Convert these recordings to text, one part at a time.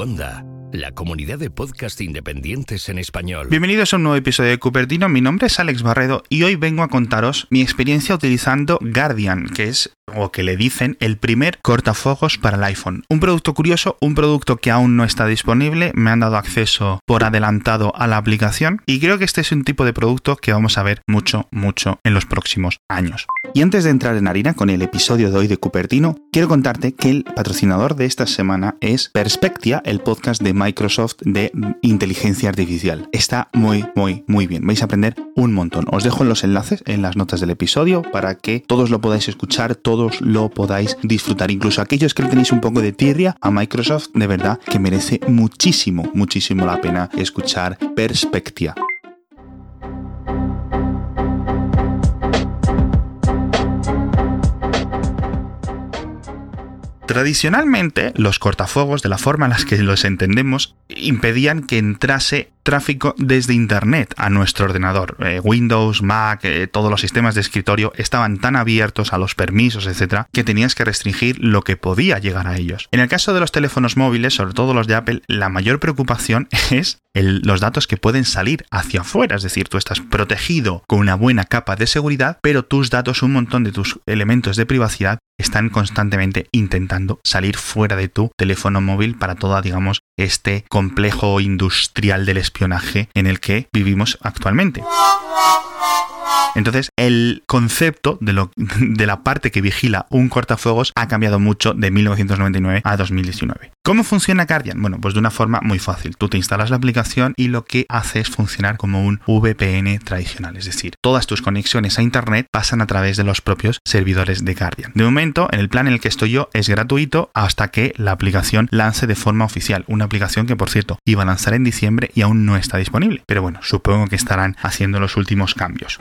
Cuonda, la comunidad de podcast independientes en español. Bienvenidos a un nuevo episodio de Cupertino. Mi nombre es Alex Barredo y hoy vengo a contaros mi experiencia utilizando Guardian, que es o que le dicen el primer cortafuegos para el iPhone. Un producto curioso, un producto que aún no está disponible, me han dado acceso por adelantado a la aplicación y creo que este es un tipo de producto que vamos a ver mucho, mucho en los próximos años. Y antes de entrar en harina con el episodio de hoy de Cupertino, quiero contarte que el patrocinador de esta semana es Perspectia, el podcast de Microsoft de inteligencia artificial. Está muy, muy, muy bien. Vais a aprender un montón. Os dejo los enlaces en las notas del episodio para que todos lo podáis escuchar, todos lo podáis disfrutar. Incluso aquellos que le tenéis un poco de tirria a Microsoft, de verdad que merece muchísimo, muchísimo la pena escuchar Perspectia. Tradicionalmente, los cortafuegos, de la forma en la que los entendemos, impedían que entrase tráfico desde Internet a nuestro ordenador. Eh, Windows, Mac, eh, todos los sistemas de escritorio estaban tan abiertos a los permisos, etcétera, que tenías que restringir lo que podía llegar a ellos. En el caso de los teléfonos móviles, sobre todo los de Apple, la mayor preocupación es los datos que pueden salir hacia afuera. Es decir, tú estás protegido con una buena capa de seguridad, pero tus datos, un montón de tus elementos de privacidad, están constantemente intentando salir fuera de tu teléfono móvil para toda, digamos, este complejo industrial del espionaje en el que vivimos actualmente. Entonces, el concepto de, lo, de la parte que vigila un cortafuegos ha cambiado mucho de 1999 a 2019. ¿Cómo funciona Guardian? Bueno, pues de una forma muy fácil. Tú te instalas la aplicación y lo que hace es funcionar como un VPN tradicional, es decir, todas tus conexiones a Internet pasan a través de los propios servidores de Guardian. De momento, en el plan en el que estoy yo, es gratuito hasta que la aplicación lance de forma oficial. Una aplicación que, por cierto, iba a lanzar en diciembre y aún no está disponible. Pero bueno, supongo que estarán haciendo los últimos cambios.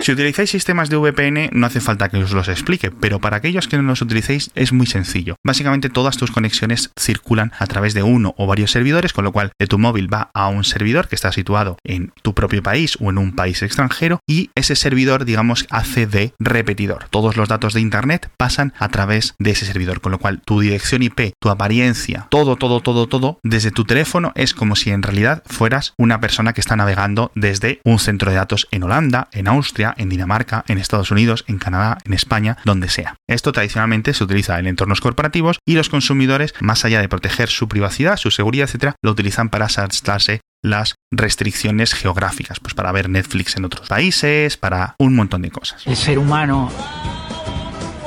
Si utilizáis sistemas de VPN, no hace falta que os los explique, pero para aquellos que no los utilicéis es muy sencillo. Básicamente todas tus conexiones circulan a través de uno o varios servidores, con lo cual de tu móvil va a un servidor que está situado en tu propio país o en un país extranjero y ese servidor, digamos, hace de repetidor. Todos los datos de Internet pasan a través de ese servidor, con lo cual tu dirección IP, tu apariencia, todo, todo, todo, todo, desde tu teléfono es como si en realidad fueras una persona que está navegando desde un centro de datos en Holanda en Austria, en Dinamarca, en Estados Unidos, en Canadá, en España, donde sea. Esto tradicionalmente se utiliza en entornos corporativos y los consumidores, más allá de proteger su privacidad, su seguridad, etcétera, lo utilizan para saltarse las restricciones geográficas, pues para ver Netflix en otros países, para un montón de cosas. El ser humano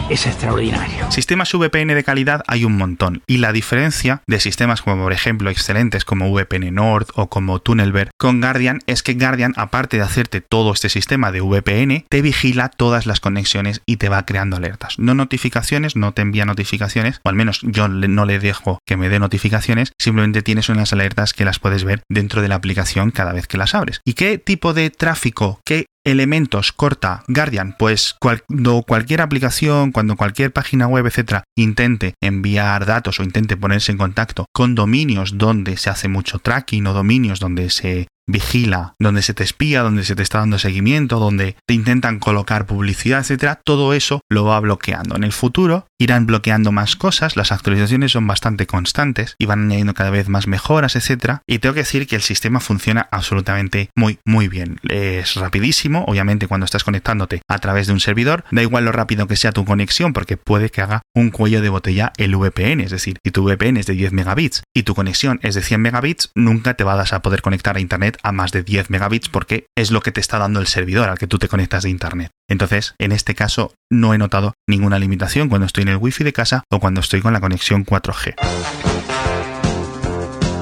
es extraordinario. Sistemas VPN de calidad hay un montón y la diferencia de sistemas como por ejemplo excelentes como VPN Nord o como Tunnelberg con Guardian es que Guardian aparte de hacerte todo este sistema de VPN te vigila todas las conexiones y te va creando alertas. No notificaciones, no te envía notificaciones o al menos yo no le dejo que me dé notificaciones, simplemente tienes unas alertas que las puedes ver dentro de la aplicación cada vez que las abres. ¿Y qué tipo de tráfico, qué elementos corta Guardian? Pues cuando cualquier aplicación, cuando cualquier página web, etcétera, intente enviar datos o intente ponerse en contacto con dominios donde se hace mucho tracking o dominios donde se vigila, donde se te espía, donde se te está dando seguimiento, donde te intentan colocar publicidad, etcétera, todo eso lo va bloqueando. En el futuro irán bloqueando más cosas, las actualizaciones son bastante constantes y van añadiendo cada vez más mejoras, etcétera. Y tengo que decir que el sistema funciona absolutamente muy, muy bien. Es rapidísimo, obviamente cuando estás conectándote a través de un servidor, da igual lo rápido que sea tu conexión, porque puede que haga un cuello de botella el VPN, es decir, si tu VPN es de 10 megabits y tu conexión es de 100 megabits, nunca te vas a poder conectar a internet a más de 10 megabits porque es lo que te está dando el servidor al que tú te conectas de internet. Entonces, en este caso, no he notado ninguna limitación cuando estoy en el wifi de casa o cuando estoy con la conexión 4G.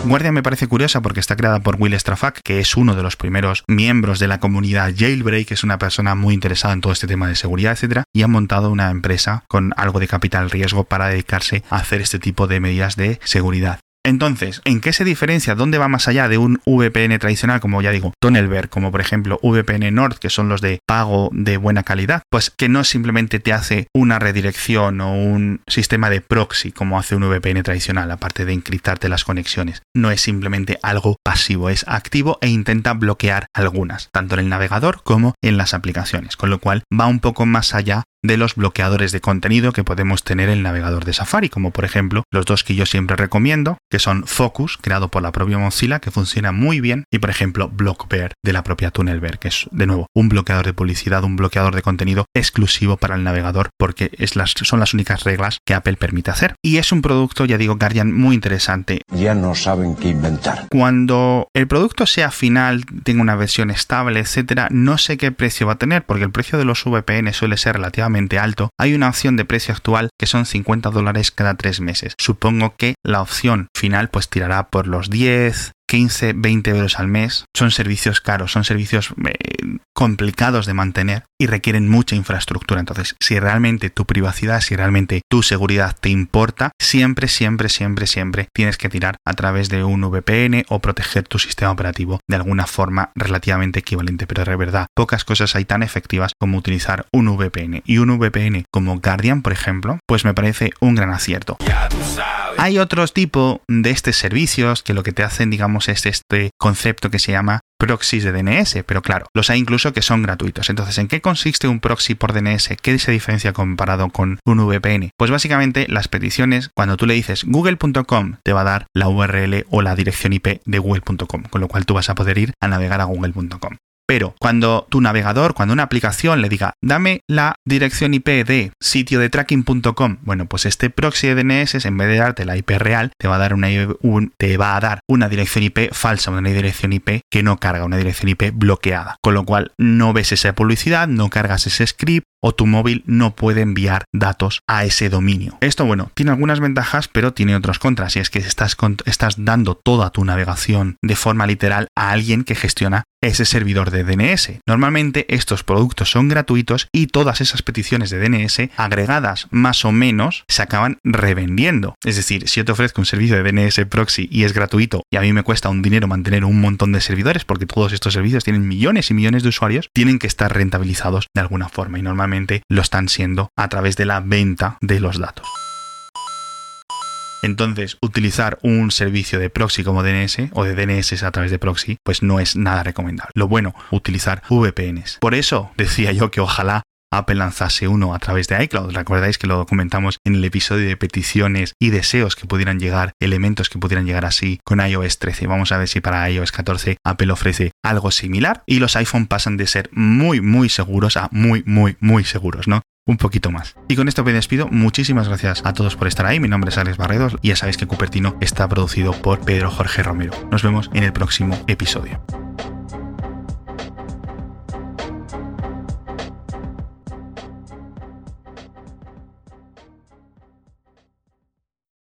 Guardia me parece curiosa porque está creada por Will Strafak, que es uno de los primeros miembros de la comunidad Jailbreak, es una persona muy interesada en todo este tema de seguridad, etcétera, y ha montado una empresa con algo de capital riesgo para dedicarse a hacer este tipo de medidas de seguridad. Entonces, ¿en qué se diferencia? ¿Dónde va más allá de un VPN tradicional, como ya digo, Tunnelberg, como por ejemplo VPN Nord, que son los de pago de buena calidad? Pues que no simplemente te hace una redirección o un sistema de proxy como hace un VPN tradicional, aparte de encriptarte las conexiones. No es simplemente algo pasivo, es activo e intenta bloquear algunas, tanto en el navegador como en las aplicaciones, con lo cual va un poco más allá de los bloqueadores de contenido que podemos tener en el navegador de Safari, como por ejemplo los dos que yo siempre recomiendo, que son Focus, creado por la propia Mozilla, que funciona muy bien, y por ejemplo Blockbear de la propia Tunnelbear, que es de nuevo un bloqueador de publicidad, un bloqueador de contenido exclusivo para el navegador, porque es las, son las únicas reglas que Apple permite hacer. Y es un producto, ya digo, Guardian muy interesante. Ya no saben qué inventar. Cuando el producto sea final, tenga una versión estable, etcétera, no sé qué precio va a tener, porque el precio de los VPN suele ser relativamente alto. Hay una opción de precio actual que son 50 dólares cada tres meses. Supongo que la opción final pues tirará por los 10, 15, 20 euros al mes. Son servicios caros, son servicios eh, complicados de mantener y requieren mucha infraestructura. Entonces, si realmente tu privacidad, si realmente tu seguridad te importa, siempre, siempre, siempre, siempre tienes que tirar a través de un VPN o proteger tu sistema operativo de alguna forma relativamente equivalente. Pero de verdad, pocas cosas hay tan efectivas como utilizar un VPN. Y un VPN como Guardian, por ejemplo, pues me parece un gran acierto. Hay otros tipos de estos servicios que lo que te hacen, digamos, es este concepto que se llama proxies de DNS, pero claro, los hay incluso que son gratuitos. Entonces, ¿en qué consiste un proxy por DNS? ¿Qué se diferencia comparado con un VPN? Pues básicamente las peticiones, cuando tú le dices google.com, te va a dar la URL o la dirección IP de google.com, con lo cual tú vas a poder ir a navegar a google.com. Pero cuando tu navegador, cuando una aplicación le diga, dame la dirección IP de sitio de tracking.com, bueno, pues este proxy DNS, en vez de darte la IP real, te va a dar una, dirección IP falsa, una dirección IP que no carga, una dirección IP bloqueada. Con lo cual no ves esa publicidad, no cargas ese script, o tu móvil no puede enviar datos a ese dominio. Esto, bueno, tiene algunas ventajas, pero tiene otros contras, y es que estás dando toda tu navegación de forma literal a alguien que gestiona ese servidor de DNS. Normalmente estos productos son gratuitos y todas esas peticiones de DNS agregadas más o menos se acaban revendiendo. Es decir, si yo te ofrezco un servicio de DNS proxy y es gratuito y a mí me cuesta un dinero mantener un montón de servidores porque todos estos servicios tienen millones y millones de usuarios, tienen que estar rentabilizados de alguna forma y normalmente lo están siendo a través de la venta de los datos. Entonces, utilizar un servicio de proxy como DNS o de DNS a través de proxy, pues no es nada recomendable. Lo bueno, utilizar VPNs. Por eso decía yo que ojalá Apple lanzase uno a través de iCloud. Recordáis que lo comentamos en el episodio de peticiones y deseos que pudieran llegar, elementos que pudieran llegar así con iOS 13. Vamos a ver si para iOS 14 Apple ofrece algo similar y los iPhone pasan de ser muy, muy seguros a muy, muy, muy seguros, ¿no? Un poquito más. Y con esto me despido. Muchísimas gracias a todos por estar ahí. Mi nombre es Alex Barredos y ya sabéis que Cupertino está producido por Pedro Jorge Romero. Nos vemos en el próximo episodio.